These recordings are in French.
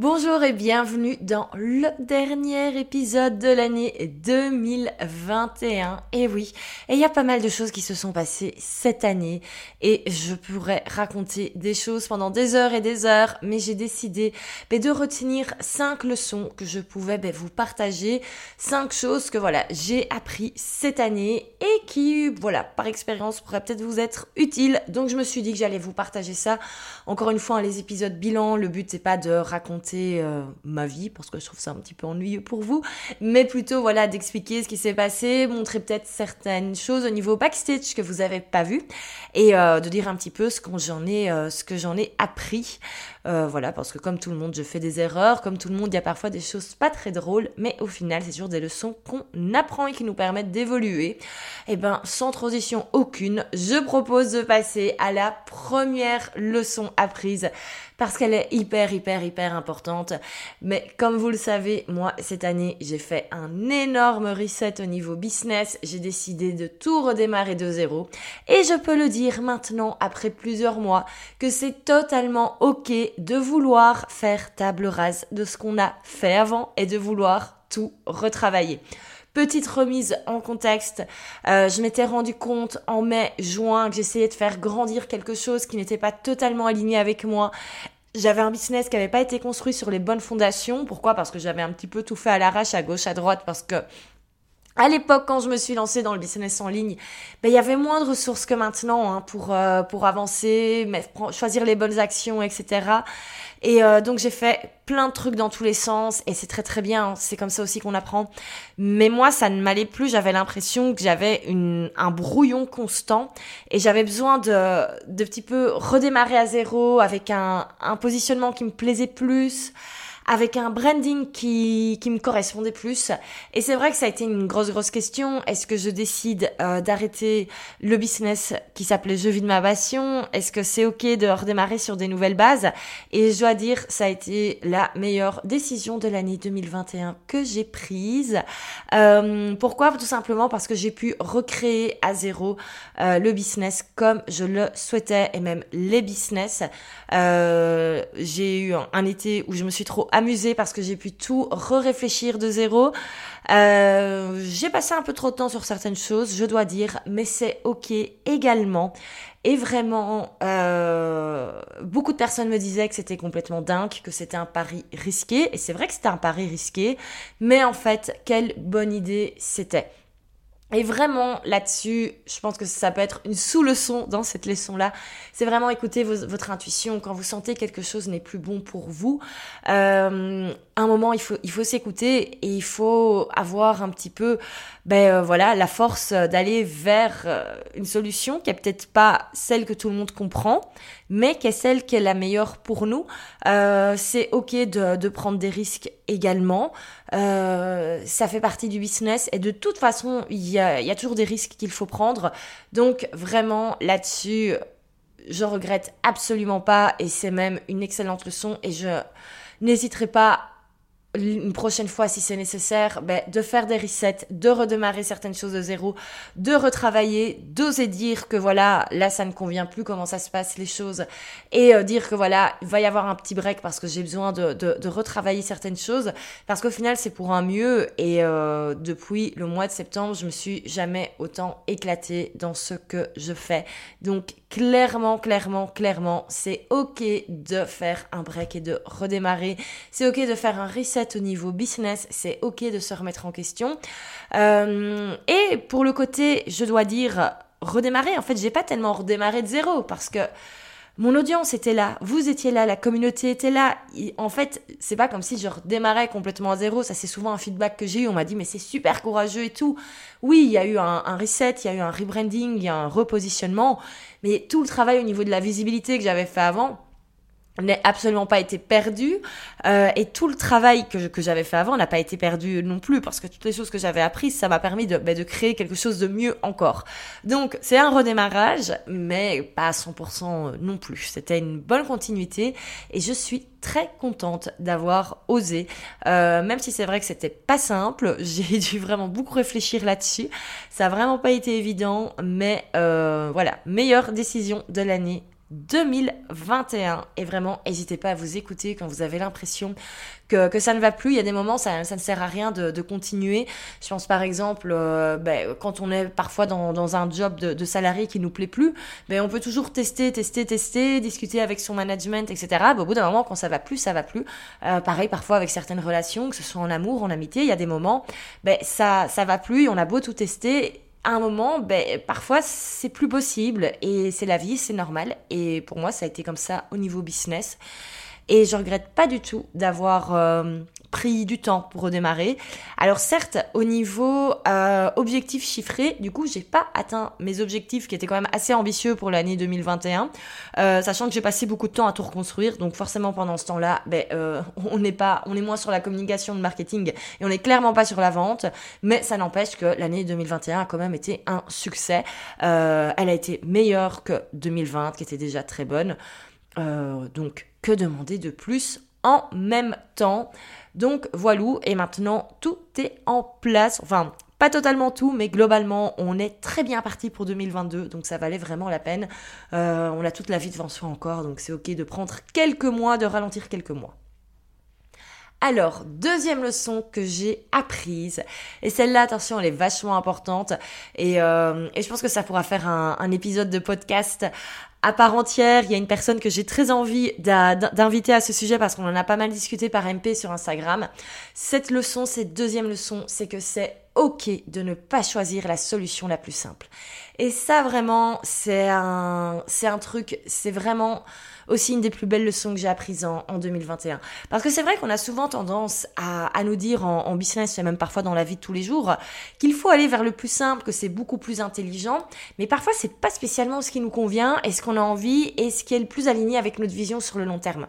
Bonjour et bienvenue dans le dernier épisode de l'année 2021. Et oui, et il y a pas mal de choses qui se sont passées cette année et je pourrais raconter des choses pendant des heures et des heures, mais j'ai décidé ben, de retenir cinq leçons que je pouvais ben, vous partager, cinq choses que voilà, j'ai appris cette année et qui, voilà, par expérience pourraient peut-être vous être utiles. Donc je me suis dit que j'allais vous partager ça. Encore une fois, les épisodes bilan, le but c'est pas de raconter euh, ma vie parce que je trouve ça un petit peu ennuyeux pour vous, mais plutôt voilà d'expliquer ce qui s'est passé, montrer peut-être certaines choses au niveau backstage que vous avez pas vu et euh, de dire un petit peu ce que j'en ai, euh, ce que j'en ai appris. voilà, parce que comme tout le monde, je fais des erreurs, comme tout le monde, il y a parfois des choses pas très drôles, mais au final, c'est toujours des leçons qu'on apprend et qui nous permettent d'évoluer. Et eh ben, sans transition aucune, je propose de passer à la première leçon apprise parce qu'elle est hyper, hyper, hyper importante. Mais comme vous le savez, moi, cette année, j'ai fait un énorme reset au niveau business. J'ai décidé de tout redémarrer de zéro. Et je peux le dire maintenant, après plusieurs mois, que c'est totalement OK de vouloir faire table rase de ce qu'on a fait avant et de vouloir tout retravailler. Petite remise en contexte, euh, je m'étais rendu compte en mai, juin que j'essayais de faire grandir quelque chose qui n'était pas totalement aligné avec moi. J'avais un business qui n'avait pas été construit sur les bonnes fondations. Pourquoi? Parce que j'avais un petit peu tout fait à l'arrache, à gauche, à droite, parce que à l'époque, quand je me suis lancée dans le business en ligne, ben, il y avait moins de ressources que maintenant hein, pour, euh, pour avancer, mais, choisir les bonnes actions, etc. Et euh, donc j'ai fait plein de trucs dans tous les sens et c'est très très bien, hein. c'est comme ça aussi qu'on apprend. Mais moi ça ne m'allait plus, j'avais l'impression que j'avais un brouillon constant et j'avais besoin de, de petit peu redémarrer à zéro avec un, un positionnement qui me plaisait plus avec un branding qui, qui me correspondait plus. Et c'est vrai que ça a été une grosse, grosse question. Est-ce que je décide euh, d'arrêter le business qui s'appelait Je vis de ma passion? Est-ce que c'est OK de redémarrer sur des nouvelles bases? Et je dois dire, ça a été la meilleure décision de l'année 2021 que j'ai prise. Euh, pourquoi? Tout simplement parce que j'ai pu recréer à zéro euh, le business comme je le souhaitais et même les business. Euh, j'ai eu un, un été où je me suis trop amusée parce que j'ai pu tout re-réfléchir de zéro. Euh, j'ai passé un peu trop de temps sur certaines choses, je dois dire, mais c'est ok également. Et vraiment, euh, beaucoup de personnes me disaient que c'était complètement dingue, que c'était un pari risqué. Et c'est vrai que c'était un pari risqué, mais en fait, quelle bonne idée c'était. Et vraiment là-dessus, je pense que ça peut être une sous-leçon dans cette leçon-là. C'est vraiment écouter votre intuition quand vous sentez que quelque chose n'est plus bon pour vous. Euh, un moment, il faut, il faut s'écouter et il faut avoir un petit peu, ben euh, voilà, la force d'aller vers euh, une solution qui est peut-être pas celle que tout le monde comprend, mais qui est celle qui est la meilleure pour nous. Euh, c'est ok de, de prendre des risques également. Euh, ça fait partie du business et de toute façon, il y a, y a toujours des risques qu'il faut prendre. Donc vraiment là-dessus, je regrette absolument pas et c'est même une excellente leçon et je n'hésiterai pas une prochaine fois si c'est nécessaire, ben, de faire des resets, de redémarrer certaines choses de zéro, de retravailler, d'oser dire que voilà, là ça ne convient plus comment ça se passe les choses et euh, dire que voilà, il va y avoir un petit break parce que j'ai besoin de, retravailler certaines choses parce qu'au final c'est pour un mieux et euh, depuis le mois de septembre je me suis jamais autant éclatée dans ce que je fais. Donc clairement, clairement, clairement, c'est ok de faire un break et de redémarrer. C'est ok de faire un reset au niveau business. C'est ok de se remettre en question. Euh, et pour le côté, je dois dire, redémarrer, en fait, j'ai pas tellement redémarré de zéro parce que mon audience était là, vous étiez là, la communauté était là. en fait, c'est pas comme si je redémarrais complètement à zéro. Ça, c'est souvent un feedback que j'ai eu. On m'a dit, mais c'est super courageux et tout. Oui, il y a eu un, un reset, il y a eu un rebranding, il y a un repositionnement. Mais tout le travail au niveau de la visibilité que j'avais fait avant, n'est absolument pas été perdu euh, et tout le travail que, que j'avais fait avant n'a pas été perdu non plus parce que toutes les choses que j'avais apprises ça m'a permis de, bah, de créer quelque chose de mieux encore. Donc c'est un redémarrage mais pas à 100% non plus. C'était une bonne continuité et je suis très contente d'avoir osé. Euh, même si c'est vrai que c'était pas simple j'ai dû vraiment beaucoup réfléchir là-dessus. Ça a vraiment pas été évident mais euh, voilà meilleure décision de l'année 2021. Et vraiment, n'hésitez pas à vous écouter quand vous avez l'impression que, que, ça ne va plus. Il y a des moments, ça, ça ne sert à rien de, de continuer. Je pense par exemple, euh, ben, quand on est parfois dans, dans un job de, de, salarié qui nous plaît plus, ben, on peut toujours tester, tester, tester, discuter avec son management, etc. Ben, au bout d'un moment, quand ça va plus, ça va plus. Euh, pareil, parfois avec certaines relations, que ce soit en amour, en amitié, il y a des moments, ben, ça, ça va plus, on a beau tout tester moment, ben, parfois c'est plus possible et c'est la vie, c'est normal. Et pour moi, ça a été comme ça au niveau business. Et je regrette pas du tout d'avoir euh, pris du temps pour redémarrer. Alors certes, au niveau euh, objectif chiffré, du coup, j'ai pas atteint mes objectifs qui étaient quand même assez ambitieux pour l'année 2021, euh, sachant que j'ai passé beaucoup de temps à tout reconstruire. Donc forcément, pendant ce temps-là, ben, euh, on n'est pas, on est moins sur la communication de marketing et on n'est clairement pas sur la vente. Mais ça n'empêche que l'année 2021 a quand même été un succès. Elle a été meilleure que 2020, qui était déjà très bonne. Donc que demander de plus en même temps Donc voilà, et maintenant tout est en place. Enfin, pas totalement tout, mais globalement, on est très bien parti pour 2022, donc ça valait vraiment la peine. Euh, on a toute la vie devant soi encore, donc c'est ok de prendre quelques mois, de ralentir quelques mois. Alors, deuxième leçon que j'ai apprise, et celle-là, attention, elle est vachement importante, et, euh, je pense que ça pourra faire un épisode de podcast à part entière. Il y a une personne que j'ai très envie d'inviter à ce sujet parce qu'on en a pas mal discuté par MP sur Instagram. Cette leçon, cette deuxième leçon, c'est que c'est ok de ne pas choisir la solution la plus simple. Et ça vraiment, c'est un, c'est un truc, c'est vraiment aussi une des plus belles leçons que j'ai apprises en, en 2021. Parce que c'est vrai qu'on a souvent tendance à, à nous dire en, en, business et même parfois dans la vie de tous les jours qu'il faut aller vers le plus simple, que c'est beaucoup plus intelligent, mais parfois c'est pas spécialement ce qui nous convient et ce qu'on a envie et ce qui est le plus aligné avec notre vision sur le long terme.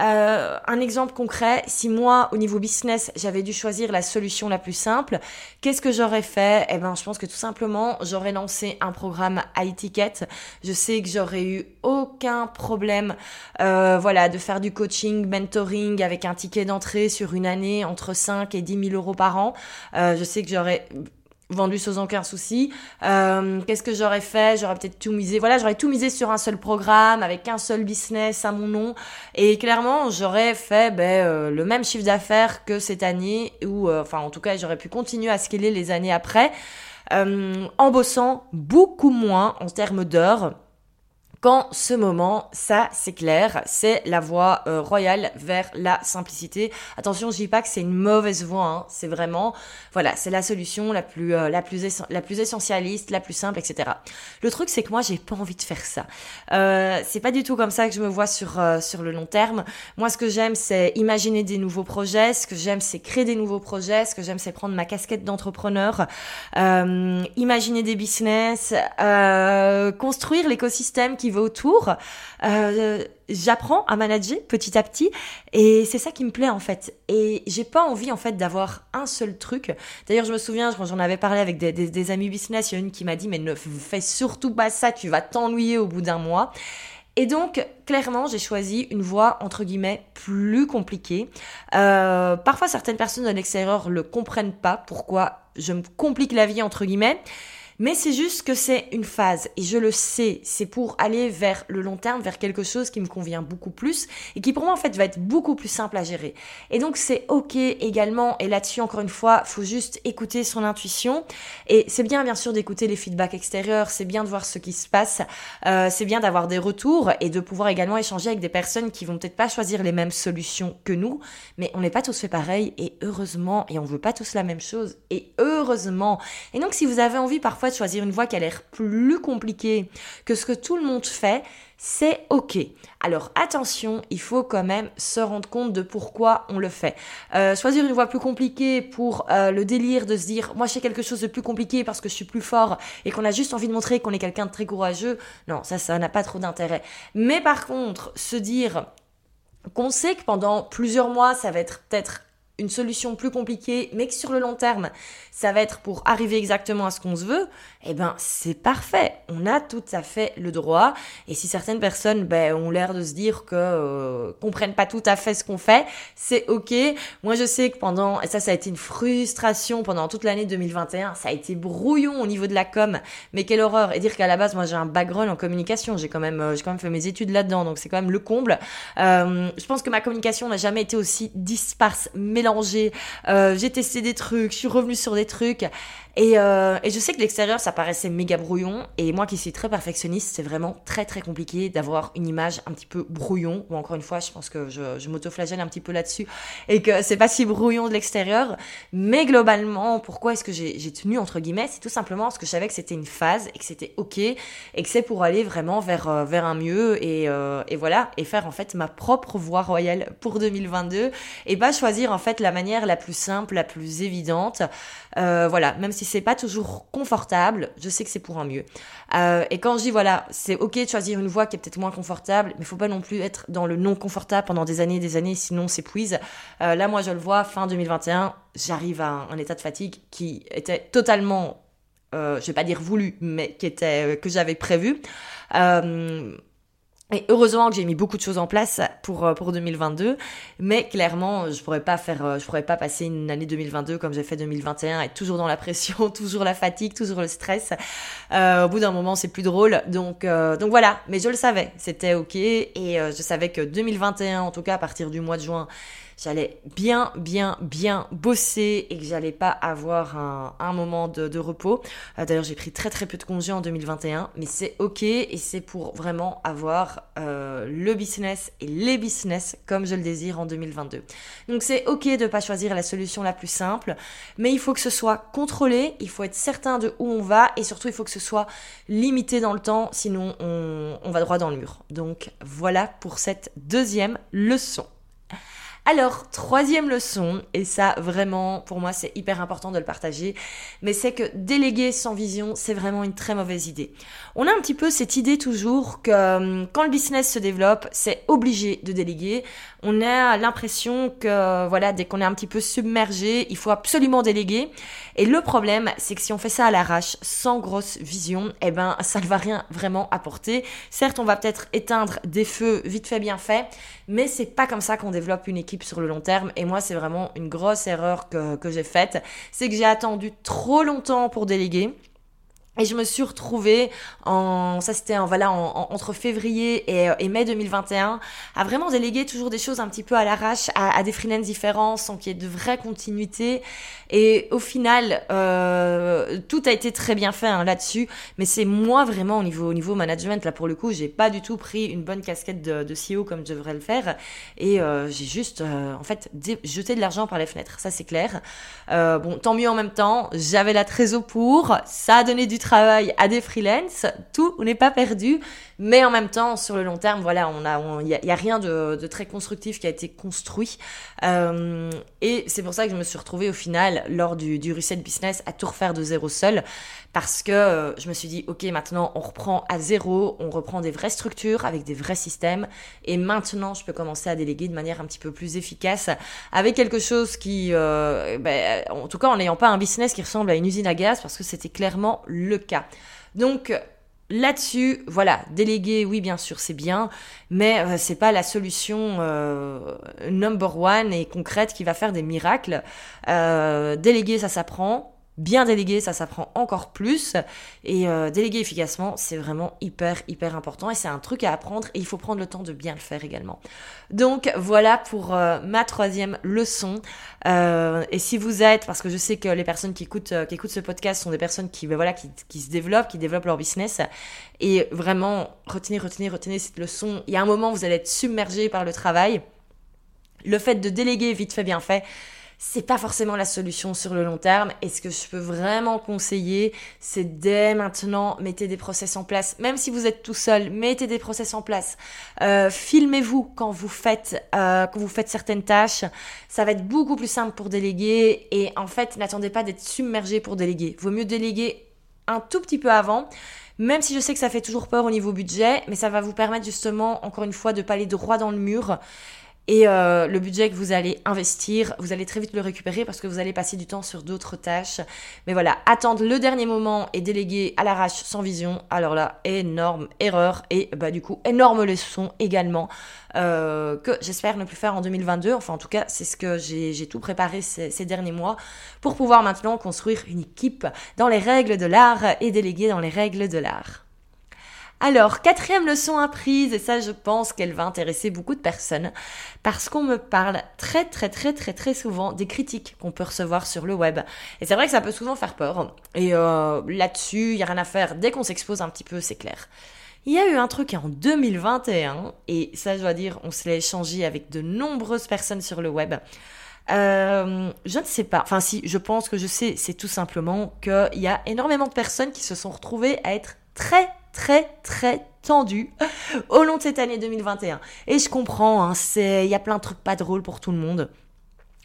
Euh, un exemple concret, si moi, au niveau business, j'avais dû choisir la solution la plus simple, qu'est-ce que j'aurais fait? Eh ben, je pense que tout simplement, j'aurais lancé un programme à étiquette. Je sais que j'aurais eu aucun problème, euh, voilà, de faire du coaching, mentoring avec un ticket d'entrée sur une année entre 5 et 10 000 euros par an. Euh, je sais que j'aurais vendu sans aucun souci. Euh, Qu'est-ce que j'aurais fait? J'aurais peut-être tout misé. Voilà, j'aurais tout misé sur un seul programme avec un seul business à mon nom. Et clairement, j'aurais fait ben, euh, le même chiffre d'affaires que cette année, ou euh, en tout cas, j'aurais pu continuer à scaler les années après, euh, en bossant beaucoup moins en termes d'heures qu'en ce moment, ça c'est clair, c'est la voie euh, royale vers la simplicité. Attention, je dis pas que c'est une mauvaise voie, hein. c'est vraiment, voilà, c'est la solution la plus, euh, la plus, la plus essentialiste, la plus simple, etc. Le truc c'est que moi j'ai pas envie de faire ça. Euh, c'est pas du tout comme ça que je me vois sur euh, sur le long terme. Moi, ce que j'aime, c'est imaginer des nouveaux projets. Ce que j'aime, c'est créer des nouveaux projets. Ce que j'aime, c'est prendre ma casquette d'entrepreneur, imaginer des business, construire l'écosystème qui autour. Euh, j'apprends à manager petit à petit et c'est ça qui me plaît en fait. Et j'ai pas envie en fait d'avoir un seul truc. D'ailleurs, je me souviens quand j'en avais parlé avec des, amis business, il y a une qui m'a dit mais ne fais surtout pas ça, tu vas t'ennuyer au bout d'un mois. Et donc, clairement, j'ai choisi une voie, entre guillemets, plus compliquée. Euh, parfois, certaines personnes de l'extérieur le comprennent pas, pourquoi je me complique la vie, entre guillemets. Mais c'est juste que c'est une phase. Et je le sais, c'est pour aller vers le long terme, vers quelque chose qui me convient beaucoup plus et qui pour moi en fait va être beaucoup plus simple à gérer. Et donc c'est ok également. Et là-dessus encore une fois, faut juste écouter son intuition. Et c'est bien bien sûr d'écouter les feedbacks extérieurs, c'est bien de voir ce qui se passe, euh, c'est bien d'avoir des retours et de pouvoir également échanger avec des personnes qui vont peut-être pas choisir les mêmes solutions que nous, mais on n'est pas tous fait pareil. Et heureusement et on veut pas tous la même chose. Et heureusement. Et donc si vous avez envie parfois choisir une voie qui a l'air plus compliquée que ce que tout le monde fait, c'est ok. Alors attention, il faut quand même se rendre compte de pourquoi on le fait. Euh, choisir une voie plus compliquée pour euh, le délire de se dire moi je quelque chose de plus compliqué parce que je suis plus fort et qu'on a juste envie de montrer qu'on est quelqu'un de très courageux, non, ça, ça n'a pas trop d'intérêt. Mais par contre, se dire qu'on sait que pendant plusieurs mois, ça va être peut-être une solution plus compliquée, mais que sur le long terme, ça va être pour arriver exactement à ce qu'on se veut, eh ben c'est parfait. On a tout à fait le droit. Et si certaines personnes ben, ont l'air de se dire que euh, comprennent pas tout à fait ce qu'on fait, c'est ok. Moi je sais que pendant et ça ça a été une frustration pendant toute l'année 2021, ça a été brouillon au niveau de la com. Mais quelle horreur Et dire qu'à la base moi j'ai un background en communication, j'ai quand même euh, j'ai quand même fait mes études là-dedans, donc c'est quand même le comble. Euh, je pense que ma communication n'a jamais été aussi disparse, mélangée. Euh, j'ai testé des trucs, je suis revenue sur des trucs. Et, euh, et, je sais que l'extérieur, ça paraissait méga brouillon. Et moi qui suis très perfectionniste, c'est vraiment très très compliqué d'avoir une image un petit peu brouillon. Ou encore une fois, je pense que je, je m'autoflagelle un petit peu là-dessus. Et que c'est pas si brouillon de l'extérieur. Mais globalement, pourquoi est-ce que j'ai tenu entre guillemets? C'est tout simplement parce que je savais que c'était une phase et que c'était ok. Et que c'est pour aller vraiment vers, euh, vers un mieux. Et, euh, et voilà. Et faire en fait ma propre voie royale pour 2022. Et pas choisir en fait la manière la plus simple, la plus évidente. Euh, voilà. Même si c'est pas toujours confortable, je sais que c'est pour un mieux. Euh, et quand je dis voilà, c'est ok de choisir une voie qui est peut-être moins confortable, mais faut pas non plus être dans le non confortable pendant des années et des années, sinon s'épuise. Euh, là, moi, je le vois, fin 2021, j'arrive à un, état de fatigue qui était totalement, euh, je vais pas dire voulu, mais qui était euh, que j'avais prévu. Et heureusement que j'ai mis beaucoup de choses en place pour euh, pour 2022, mais clairement je pourrais pas faire, euh, je pourrais pas passer une année 2022 comme j'ai fait 2021, être toujours dans la pression, toujours la fatigue, toujours le stress. Euh, au bout d'un moment c'est plus drôle, donc euh, donc voilà. Mais je le savais, c'était ok et je savais que 2021, en tout cas à partir du mois de juin, j'allais bien, bien, bien bosser et que j'allais pas avoir un, un moment de, de repos. Euh, D'ailleurs, j'ai pris très, très peu de congés en 2021, mais c'est ok et c'est pour vraiment avoir euh, le business et les business comme je le désire en 2022. Donc c'est ok de pas choisir la solution la plus simple, mais il faut que ce soit contrôlé, il faut être certain de où on va et surtout il faut que ce soit limité dans le temps, sinon on, on va droit dans le mur. Donc voilà pour cette deuxième leçon. Alors, troisième leçon, et ça vraiment, pour moi, c'est hyper important de le partager, mais c'est que déléguer sans vision, c'est vraiment une très mauvaise idée. On a un petit peu cette idée toujours que euh, quand le business se développe, c'est obligé de déléguer. On a l'impression que, voilà, dès qu'on est un petit peu submergé, il faut absolument déléguer. Et le problème, c'est que si on fait ça à l'arrache, sans grosse vision, eh ben, ça ne va rien vraiment apporter. Certes, on va peut-être éteindre des feux vite fait, bien fait, mais c'est pas comme ça qu'on développe une équipe sur le long terme. Et moi, c'est vraiment une grosse erreur que, que j'ai faite. C'est que j'ai attendu trop longtemps pour déléguer. Et je me suis retrouvée en, ça c'était en, voilà, en, entre février et, et, mai 2021, à vraiment déléguer toujours des choses un petit peu à l'arrache, à, des freelances différents, sans qu'il y ait de vraie continuité. Et au final, euh, tout a été très bien fait hein, là-dessus, mais c'est moi vraiment au niveau, au niveau management, là pour le coup, j'ai pas du tout pris une bonne casquette de, de CEO comme je devrais le faire, et euh, j'ai juste, euh, en fait, jeté de l'argent par les fenêtres, ça c'est clair. Euh, bon, tant mieux en même temps, j'avais la trésor pour, ça a donné du travail à des freelances, tout n'est pas perdu, mais en même temps, sur le long terme, voilà, on a, il y, a rien de, de, très constructif qui a été construit, euh, et c'est pour ça que je me suis retrouvée au final lors du, du reset business à tout refaire de zéro seul, parce que euh, je me suis dit, ok, maintenant on reprend à zéro, on reprend des vraies structures avec des vrais systèmes, et maintenant je peux commencer à déléguer de manière un petit peu plus efficace, avec quelque chose qui, euh, ben, en tout cas en n'ayant pas un business qui ressemble à une usine à gaz, parce que c'était clairement le cas. Donc Là-dessus, voilà, déléguer, oui, bien sûr, c'est bien, mais euh, c'est pas la solution euh, number one et concrète qui va faire des miracles. Euh, déléguer, ça s'apprend. Bien déléguer, ça s'apprend encore plus. Et euh, déléguer efficacement, c'est vraiment hyper, hyper important. Et c'est un truc à apprendre et il faut prendre le temps de bien le faire également. Donc voilà pour euh, ma troisième leçon. Euh, et si vous êtes, parce que je sais que les personnes qui écoutent, qui écoutent ce podcast sont des personnes qui, ben voilà, qui, qui se développent, qui développent leur business. Et vraiment, retenez, retenez, retenez cette leçon. Il y a un moment, vous allez être submergé par le travail. Le fait de déléguer vite fait, bien fait, c'est pas forcément la solution sur le long terme. Et ce que je peux vraiment conseiller, c'est dès maintenant, mettez des process en place. Même si vous êtes tout seul, mettez des process en place. Euh, filmez-vous quand vous faites euh, quand vous faites certaines tâches. Ça va être beaucoup plus simple pour déléguer. Et en fait, n'attendez pas d'être submergé pour déléguer. Vaut mieux déléguer un tout petit peu avant. Même si je sais que ça fait toujours peur au niveau budget, mais ça va vous permettre justement, encore une fois, de pas aller droit dans le mur et euh, le budget que vous allez investir, vous allez très vite le récupérer parce que vous allez passer du temps sur d'autres tâches. Mais voilà, attendre le dernier moment et déléguer à l'arrache sans vision, alors là, énorme erreur et bah du coup, énorme leçon également euh, que j'espère ne plus faire en 2022. Enfin, en tout cas, c'est ce que j'ai tout préparé ces, ces derniers mois pour pouvoir maintenant construire une équipe dans les règles de l'art et déléguer dans les règles de l'art. Alors, quatrième leçon apprise, et ça je pense qu'elle va intéresser beaucoup de personnes, parce qu'on me parle très très très très très souvent des critiques qu'on peut recevoir sur le web. Et c'est vrai que ça peut souvent faire peur. Et euh, là-dessus, il n'y a rien à faire. Dès qu'on s'expose un petit peu, c'est clair. Il y a eu un truc en 2021, et ça je dois dire, on se l'a échangé avec de nombreuses personnes sur le web. Euh, je ne sais pas, enfin si, je pense que je sais, c'est tout simplement qu'il y a énormément de personnes qui se sont retrouvées à être très très très tendu au long de cette année 2021. Et je comprends, hein, il y a plein de trucs pas drôles pour tout le monde.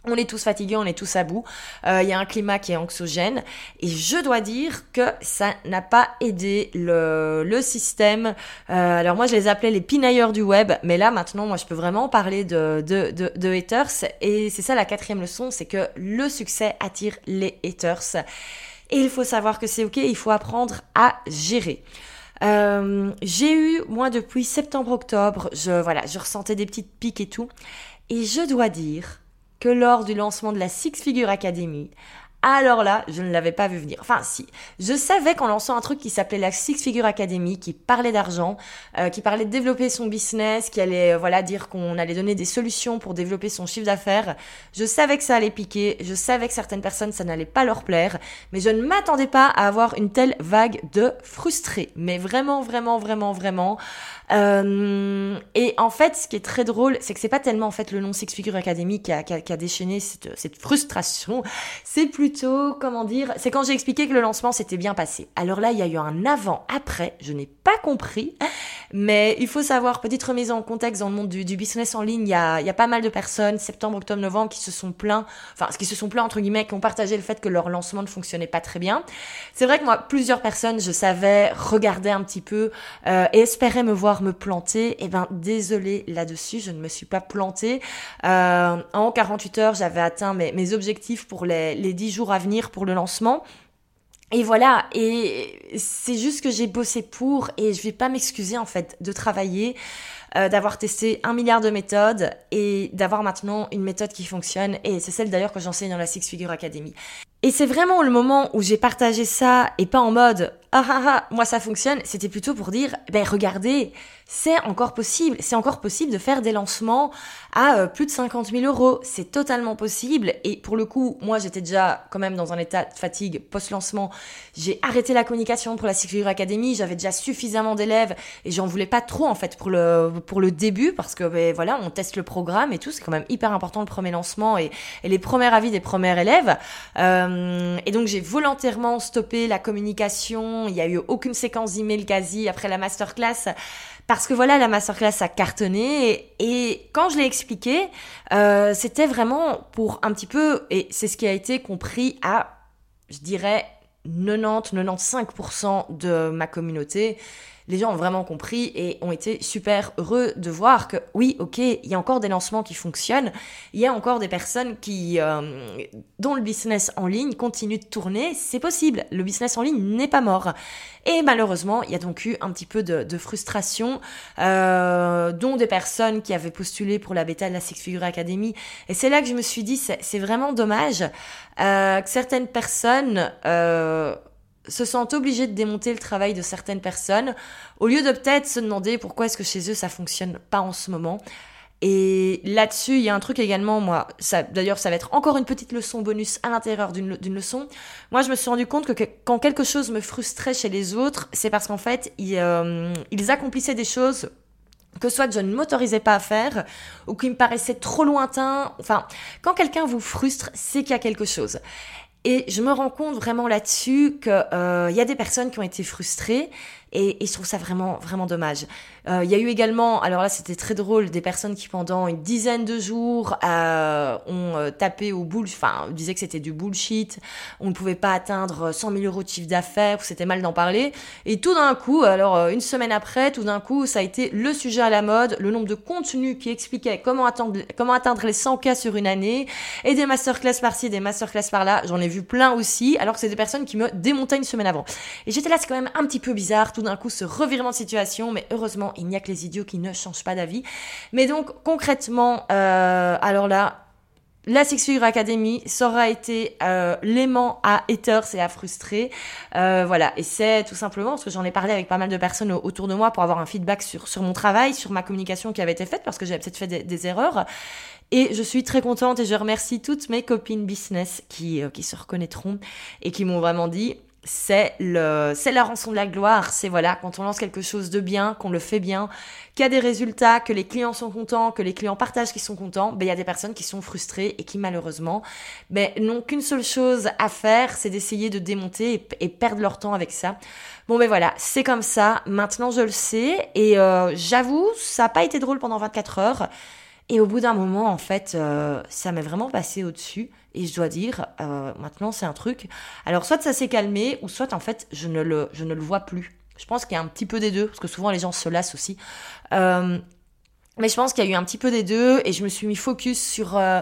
On est tous fatigués, on est tous à bout. Euh, il y a un climat qui est anxiogène. Et je dois dire que ça n'a pas aidé le, le système. Euh, alors moi, je les appelais les pinailleurs du web. Mais là, maintenant, moi, je peux vraiment parler de, de, de haters. Et c'est ça la quatrième leçon, c'est que le succès attire les haters. Et il faut savoir que c'est OK, il faut apprendre à gérer. Euh, j'ai eu, moi, depuis septembre-octobre, je, voilà, je ressentais des petites piques et tout. Et je dois dire que lors du lancement de la Six Figure Academy, alors là, je ne l'avais pas vu venir. Enfin, si. Je savais qu'en lançant un truc qui s'appelait la Six Figure Academy, qui parlait d'argent, euh, qui parlait de développer son business, qui allait, euh, voilà, dire qu'on allait donner des solutions pour développer son chiffre d'affaires, je savais que ça allait piquer, je savais que certaines personnes, ça n'allait pas leur plaire, mais je ne m'attendais pas à avoir une telle vague de frustrés. Mais vraiment, vraiment, vraiment, vraiment. Euh, et en fait, ce qui est très drôle, c'est que c'est pas tellement en fait le nom Six Figure Academy qui a, qui a, qui a déchaîné cette, cette frustration, c'est plutôt, comment dire, c'est quand j'ai expliqué que le lancement s'était bien passé. Alors là, il y a eu un avant-après, je n'ai pas compris, mais il faut savoir, petite remise en contexte dans le monde du, business en ligne, il y, a, pas mal de personnes, septembre, octobre, novembre, qui se sont plaints, enfin, qui se sont plaints entre guillemets, qui ont partagé le fait que leur lancement ne fonctionnait pas très bien. C'est vrai que moi, plusieurs personnes, je savais, regarder un petit peu euh, et espéraient me voir me planter, eh ben désolé là-dessus, je ne me suis pas plantée. Euh, en 48 heures, j'avais atteint mes, objectifs pour les 10 jours à venir pour le lancement. Et voilà, et c'est juste que j'ai bossé pour, et je vais pas m'excuser en fait de travailler, euh, d'avoir testé un milliard de méthodes et d'avoir maintenant une méthode qui fonctionne. Et c'est celle d'ailleurs que j'enseigne dans la Six Figure Academy. Et c'est vraiment le moment où j'ai partagé ça et pas en mode ah ah ah moi ça fonctionne, c'était plutôt pour dire ben regardez c'est encore possible, c'est encore possible de faire des lancements à euh, plus de 50 000 euros, c'est totalement possible. Et pour le coup, moi j'étais déjà quand même dans un état de fatigue post-lancement. J'ai arrêté la communication pour la Secure Academy, j'avais déjà suffisamment d'élèves et j'en voulais pas trop en fait pour le pour le début parce que ben, voilà, on teste le programme et tout, c'est quand même hyper important le premier lancement et, les premiers avis des premiers élèves. Euh, et donc j'ai volontairement stoppé la communication, il y a eu aucune séquence d'email quasi après la masterclass parce que voilà, la masterclass a cartonné et, quand je l'ai expliqué, euh, c'était vraiment pour un petit peu, et c'est ce qui a été compris à, je dirais, 90-95% de ma communauté, les gens ont vraiment compris et ont été super heureux de voir que oui, ok, il y a encore des lancements qui fonctionnent, il y a encore des personnes qui euh, dont le business en ligne continue de tourner, c'est possible, le business en ligne n'est pas mort. Et malheureusement, il y a donc eu un petit peu de, frustration, euh, dont des personnes qui avaient postulé pour la bêta de la Six Figure Academy. Et c'est là que je me suis dit, c'est vraiment dommage euh, que certaines personnes euh, se sentent obligés de démonter le travail de certaines personnes, au lieu de peut-être se demander pourquoi est-ce que chez eux ça fonctionne pas en ce moment. Et là-dessus, il y a un truc également, moi, ça, d'ailleurs, ça va être encore une petite leçon bonus à l'intérieur d'une, leçon. Moi, je me suis rendu compte que, quand quelque chose me frustrait chez les autres, c'est parce qu'en fait, ils, euh, ils accomplissaient des choses que soit je ne m'autorisais pas à faire ou qui me paraissait trop lointain. Enfin, quand quelqu'un vous frustre, c'est qu'il y a quelque chose. Et je me rends compte vraiment là-dessus qu'il euh, y a des personnes qui ont été frustrées et, et je trouve ça vraiment vraiment dommage. Euh, il y a eu également, alors là c'était très drôle, des personnes qui pendant une dizaine de jours euh, ont euh, tapé au bull, enfin disaient que c'était du bullshit, on ne pouvait pas atteindre 100 000 euros de chiffre d'affaires, c'était mal d'en parler. Et tout d'un coup, alors euh, une semaine après, tout d'un coup, ça a été le sujet à la mode, le nombre de contenus qui expliquaient comment atteindre, les 100 k sur une année, et des masterclass par-ci, des masterclass par-là. J'en ai vu plein aussi, alors que c'est des personnes qui me démontaient une semaine avant. Et j'étais là, c'est quand même un petit peu bizarre, d'un coup, ce revirement de situation, mais heureusement, il n'y a que les idiots qui ne changent pas d'avis. Mais donc, concrètement, euh, alors là, la Six Figure Academy, ça aura été euh, l'aimant à haters et à frustrés. Euh, voilà, et c'est tout simplement parce que j'en ai parlé avec pas mal de personnes autour de moi pour avoir un feedback sur, sur mon travail, sur ma communication qui avait été faite, parce que j'avais peut-être fait des, erreurs. Et je suis très contente et je remercie toutes mes copines business qui, euh, qui se reconnaîtront et qui m'ont vraiment dit c'est le c'est la rançon de la gloire. C'est voilà quand on lance quelque chose de bien qu'on le fait bien qu'il y a des résultats que les clients sont contents que les clients partagent qu'ils sont contents ben il y a des personnes qui sont frustrées et qui malheureusement ben n'ont qu'une seule chose à faire c'est d'essayer de démonter et, perdre leur temps avec ça. Bon ben voilà c'est comme ça. Maintenant je le sais et euh, j'avoue ça n'a pas été drôle pendant 24 heures. Et au bout d'un moment en fait euh, ça m'est vraiment passé au dessus et je dois dire, euh, maintenant c'est un truc. Alors soit ça s'est calmé, ou soit en fait je ne le, je ne le vois plus. Je pense qu'il y a un petit peu des deux, parce que souvent les gens se lassent aussi. Euh, mais je pense qu'il y a eu un petit peu des deux et je me suis mis focus sur euh,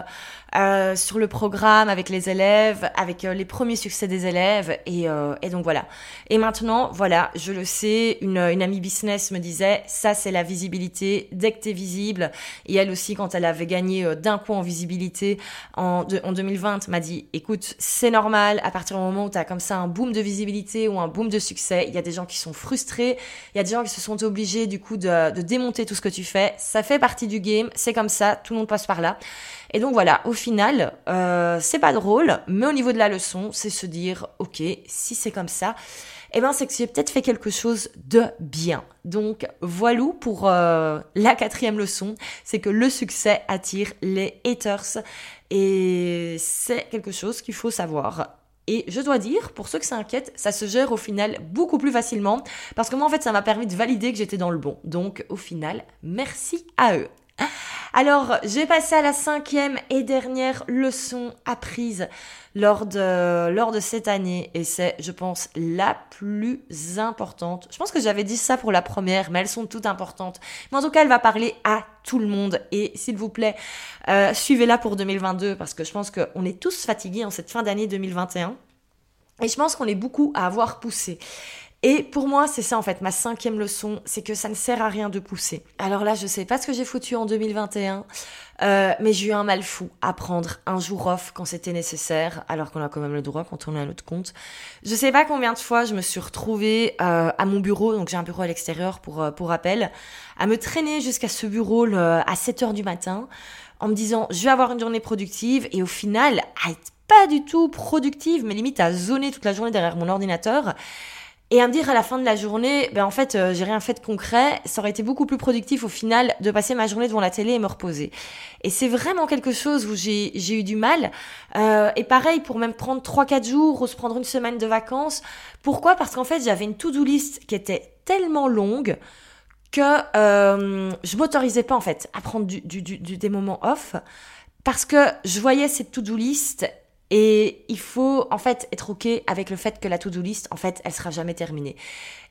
euh, sur le programme avec les élèves, avec euh, les premiers succès des élèves et, euh, et donc voilà. Et maintenant, voilà, je le sais, une, une amie business me disait, ça c'est la visibilité, dès que t'es visible. Et elle aussi, quand elle avait gagné euh, d'un coup en visibilité en, en 2020, m'a dit, écoute, c'est normal, à partir du moment où t'as comme ça un boom de visibilité ou un boom de succès, il y a des gens qui sont frustrés, il y a des gens qui se sont obligés du coup de, de démonter tout ce que tu fais. Ça fait partie du game, c'est comme ça, tout le monde passe par là. Et donc voilà, au final, euh, c'est pas drôle, mais au niveau de la leçon, c'est se dire, ok, si c'est comme ça, eh ben c'est que j'ai peut-être fait quelque chose de bien. Donc voilà pour euh, la quatrième leçon, c'est que le succès attire les haters et c'est quelque chose qu'il faut savoir. Et je dois dire, pour ceux que ça inquiète, ça se gère au final beaucoup plus facilement parce que moi en fait ça m'a permis de valider que j'étais dans le bon. Donc au final, merci à eux. Alors, j'ai passé à la cinquième et dernière leçon apprise lors de, cette année et c'est, je pense, la plus importante. Je pense que j'avais dit ça pour la première, mais elles sont toutes importantes. Mais en tout cas, elle va parler à tout le monde et s'il vous plaît, euh, suivez-la pour 2022 parce que je pense qu'on est tous fatigués en cette fin d'année 2021. Et je pense qu'on est beaucoup à avoir poussé. Et pour moi, c'est ça en fait, ma cinquième leçon, c'est que ça ne sert à rien de pousser. Alors là, je sais pas ce que j'ai foutu en 2021, euh, mais j'ai eu un mal fou à prendre un jour off quand c'était nécessaire, alors qu'on a quand même le droit quand on à notre compte. Je sais pas combien de fois je me suis retrouvée euh, à mon bureau, donc j'ai un bureau à l'extérieur pour, euh, pour rappel, à me traîner jusqu'à ce bureau à 7 heures du matin, en me disant je vais avoir une journée productive, et au final, à être pas du tout productive, mais limite à zoner toute la journée derrière mon ordinateur et à me dire à la fin de la journée, ben en fait, euh, j'ai rien fait de concret. Ça aurait été beaucoup plus productif au final de passer ma journée devant la télé et me reposer. Et c'est vraiment quelque chose où j'ai, eu du mal. Euh, et pareil, pour même prendre 3-4 jours ou se prendre une semaine de vacances. Pourquoi? Parce qu'en fait, j'avais une to-do list qui était tellement longue que euh, je m'autorisais pas en fait à prendre du, du, du, des moments off parce que je voyais cette to-do list et il faut en fait être ok avec le fait que la to-do list, en fait, elle sera jamais terminée.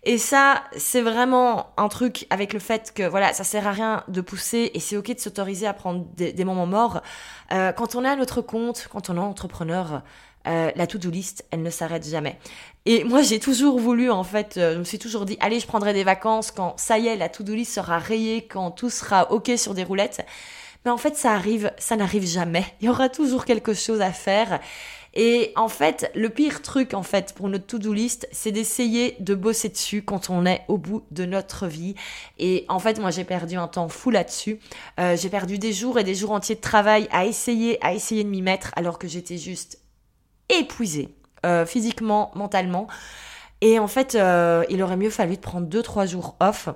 Et ça, c'est vraiment un truc avec le fait que voilà, ça sert à rien de pousser et c'est ok de s'autoriser à prendre des, moments morts. Euh, quand on est à notre compte, quand on est entrepreneur, euh, la to-do list, elle ne s'arrête jamais. Et moi, j'ai toujours voulu, en fait, euh, je me suis toujours dit, allez, je prendrai des vacances quand ça y est, la to-do list sera rayée, quand tout sera ok sur des roulettes. Mais en fait, ça arrive, ça n'arrive jamais. Il y aura toujours quelque chose à faire. Et en fait, le pire truc, en fait, pour notre to-do list, c'est d'essayer de bosser dessus quand on est au bout de notre vie. Et en fait, moi, j'ai perdu un temps fou là-dessus. Euh, j'ai perdu des jours et des jours entiers de travail à essayer, à essayer de m'y mettre, alors que j'étais juste épuisée, euh, physiquement, mentalement. Et en fait, euh, il aurait mieux fallu prendre deux, trois jours off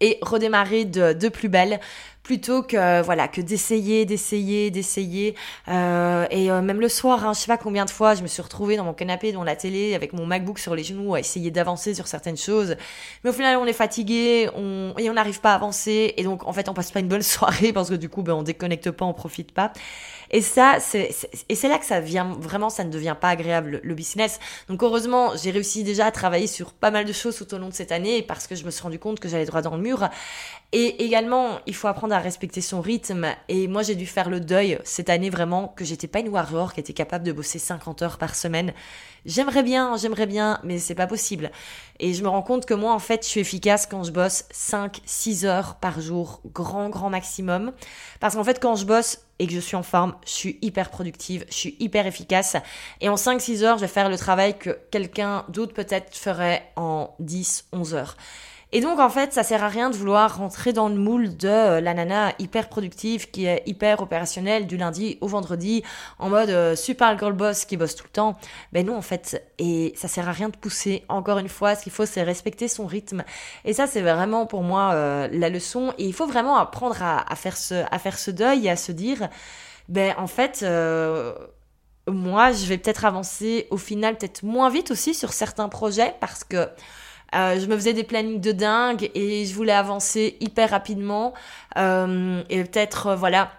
et redémarrer de, plus belle plutôt que voilà que d'essayer d'essayer d'essayer. Euh, et euh, même le soir hein, je sais pas combien de fois je me suis retrouvée dans mon canapé devant la télé avec mon MacBook sur les genoux à essayer d'avancer sur certaines choses. Mais au final on est fatigué on et on n'arrive pas à avancer. Et donc en fait on passe pas une bonne soirée parce que du coup ben on déconnecte pas on profite pas et ça, c'est, et c'est là que ça vient, vraiment, ça ne devient pas agréable, le business. Donc heureusement, j'ai réussi déjà à travailler sur pas mal de choses tout au long de cette année parce que je me suis rendu compte que j'allais droit dans le mur. Et également, il faut apprendre à respecter son rythme. Et moi, j'ai dû faire le deuil cette année vraiment que j'étais pas une warrior qui était capable de bosser 50 heures par semaine. J'aimerais bien, j'aimerais bien, mais c'est pas possible. Et je me rends compte que moi, en fait, je suis efficace quand je bosse 5, 6 heures par jour, grand, grand maximum. Parce qu'en fait, quand je bosse et que je suis en forme, je suis hyper productive, je suis hyper efficace. Et en 5, 6 heures, je vais faire le travail que quelqu'un d'autre peut-être ferait en 10, 11 heures. Et donc, en fait, ça sert à rien de vouloir rentrer dans le moule de euh, la nana hyper productive qui est hyper opérationnelle du lundi au vendredi en mode euh, super girl boss qui bosse tout le temps. Ben non, en fait. Et ça sert à rien de pousser. Encore une fois, ce qu'il faut, c'est respecter son rythme. Et ça, c'est vraiment pour moi euh, la leçon. Et il faut vraiment apprendre à, faire ce, à faire ce deuil et à se dire, ben en fait, moi, je vais peut-être avancer au final peut-être moins vite aussi sur certains projets parce que euh, je me faisais des plannings de dingue et je voulais avancer hyper rapidement. Euh, et peut-être, euh, voilà,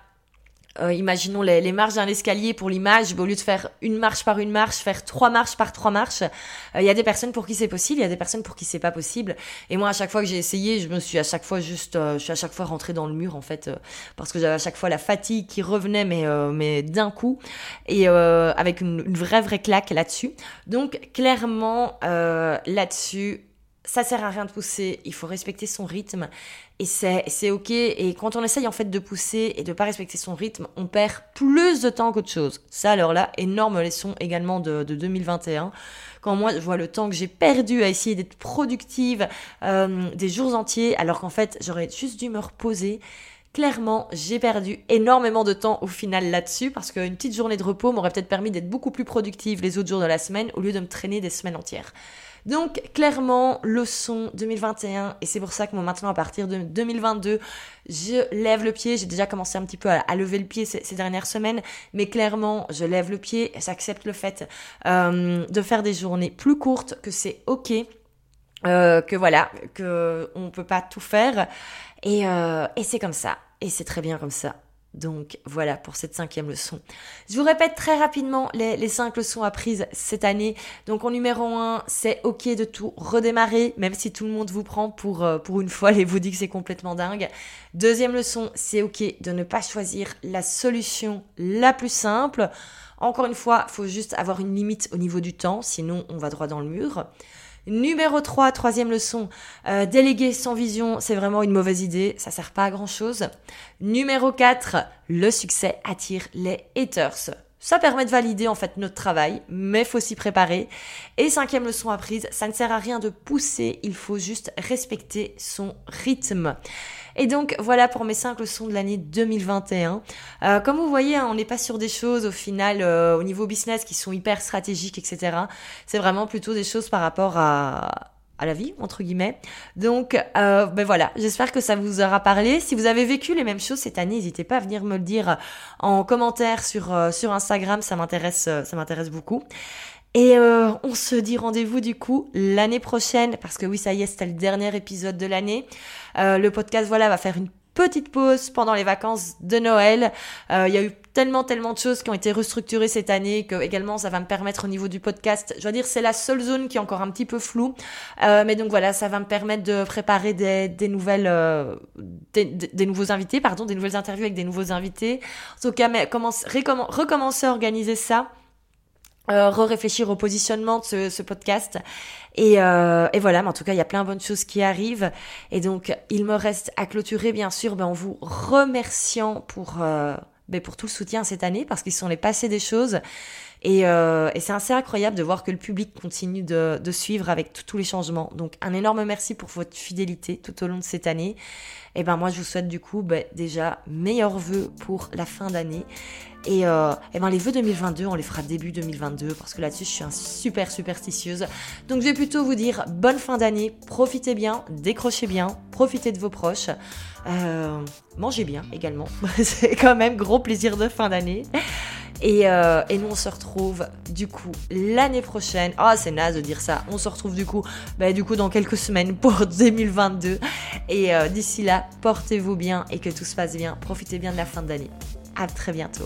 euh, imaginons les, les marches d'un escalier pour l'image, au lieu de faire une marche par une marche, faire trois marches par trois marches. Il y a des personnes pour qui c'est possible, il y a des personnes pour qui c'est pas possible. Et moi, à chaque fois que j'ai essayé, je me suis à chaque fois juste, je suis à chaque fois rentrée dans le mur en fait, parce que j'avais à chaque fois la fatigue qui revenait, mais mais d'un coup, et avec une, une, vraie vraie claque là-dessus. Donc clairement là-dessus, ça sert à rien de pousser, il faut respecter son rythme et c'est ok. Et quand on essaye en fait de pousser et de pas respecter son rythme, on perd plus de temps qu'autre chose. Ça alors là, énorme leçon également de, de 2021. Quand moi je vois le temps que j'ai perdu à essayer d'être productive euh, des jours entiers, alors qu'en fait j'aurais juste dû me reposer. Clairement, j'ai perdu énormément de temps au final là-dessus parce qu'une petite journée de repos m'aurait peut-être permis d'être beaucoup plus productive les autres jours de la semaine au lieu de me traîner des semaines entières. Donc clairement, leçon 2021, et c'est pour ça que moi maintenant à partir de 2022, je lève le pied, j'ai déjà commencé un petit peu à, lever le pied ces, dernières semaines, mais clairement, je lève le pied, j'accepte le fait euh, de faire des journées plus courtes, que c'est ok. Euh, que voilà, que on peut pas tout faire euh, et c'est comme ça et c'est très bien comme ça. Donc voilà pour cette cinquième leçon. Je vous répète très rapidement les, cinq leçons apprises cette année. Donc en numéro un, c'est ok de tout redémarrer, même si tout le monde vous prend pour, euh, une folle et vous dit que c'est complètement dingue. Deuxième leçon, c'est ok de ne pas choisir la solution la plus simple. Encore une fois, faut juste avoir une limite au niveau du temps, sinon on va droit dans le mur. Numéro 3, troisième leçon, euh, déléguer sans vision, c'est vraiment une mauvaise idée, ça sert pas à grand chose. Numéro 4, le succès attire les haters. Ça permet de valider en fait notre travail, mais faut s'y préparer. Et cinquième leçon apprise, ça ne sert à rien de pousser, il faut juste respecter son rythme. Et donc voilà pour mes cinq leçons de l'année 2021. Euh, comme vous voyez, hein, on n'est pas sur des choses au final euh, au niveau business qui sont hyper stratégiques, etc. C'est vraiment plutôt des choses par rapport à à la vie entre guillemets. Donc euh, ben voilà, j'espère que ça vous aura parlé. Si vous avez vécu les mêmes choses cette année, n'hésitez pas à venir me le dire en commentaire sur euh, sur Instagram, ça m'intéresse euh, ça m'intéresse beaucoup. Et euh, on se dit rendez-vous du coup l'année prochaine parce que oui ça y est c'était le dernier épisode de l'année. Euh, le podcast voilà va faire une petite pause pendant les vacances de Noël. Euh, il y a eu tellement tellement de choses qui ont été restructurées cette année que également ça va me permettre au niveau du podcast. Je dois dire c'est la seule zone qui est encore un petit peu floue, euh, mais donc voilà ça va me permettre de préparer des, des nouvelles euh, des, des, nouveaux invités pardon des nouvelles interviews avec des nouveaux invités. En tout cas mais à organiser ça euh, re-réfléchir au positionnement de ce, ce podcast. Et, euh, et, voilà, mais en tout cas, il y a plein de bonnes choses qui arrivent. Et donc, il me reste à clôturer, bien sûr, ben, en vous remerciant pour, euh, ben, pour tout le soutien cette année, parce qu'ils sont les passés des choses. Et, euh, et c'est assez incroyable de voir que le public continue de, suivre avec tous les changements. Donc un énorme merci pour votre fidélité tout au long de cette année. Et ben moi je vous souhaite du coup ben, déjà meilleurs vœux pour la fin d'année. Et, euh, et ben les vœux 2022, on les fera début 2022 parce que là-dessus je suis un super superstitieuse. Donc je vais plutôt vous dire bonne fin d'année, profitez bien, décrochez bien, profitez de vos proches, euh, mangez bien également. C'est quand même gros plaisir de fin d'année. Et, euh, et, nous, on se retrouve du coup l'année prochaine. Ah, c'est naze de dire ça. On se retrouve du coup, bah, du coup, dans quelques semaines pour 2022. Et euh, d'ici là, portez-vous bien et que tout se passe bien. Profitez bien de la fin d'année. À très bientôt.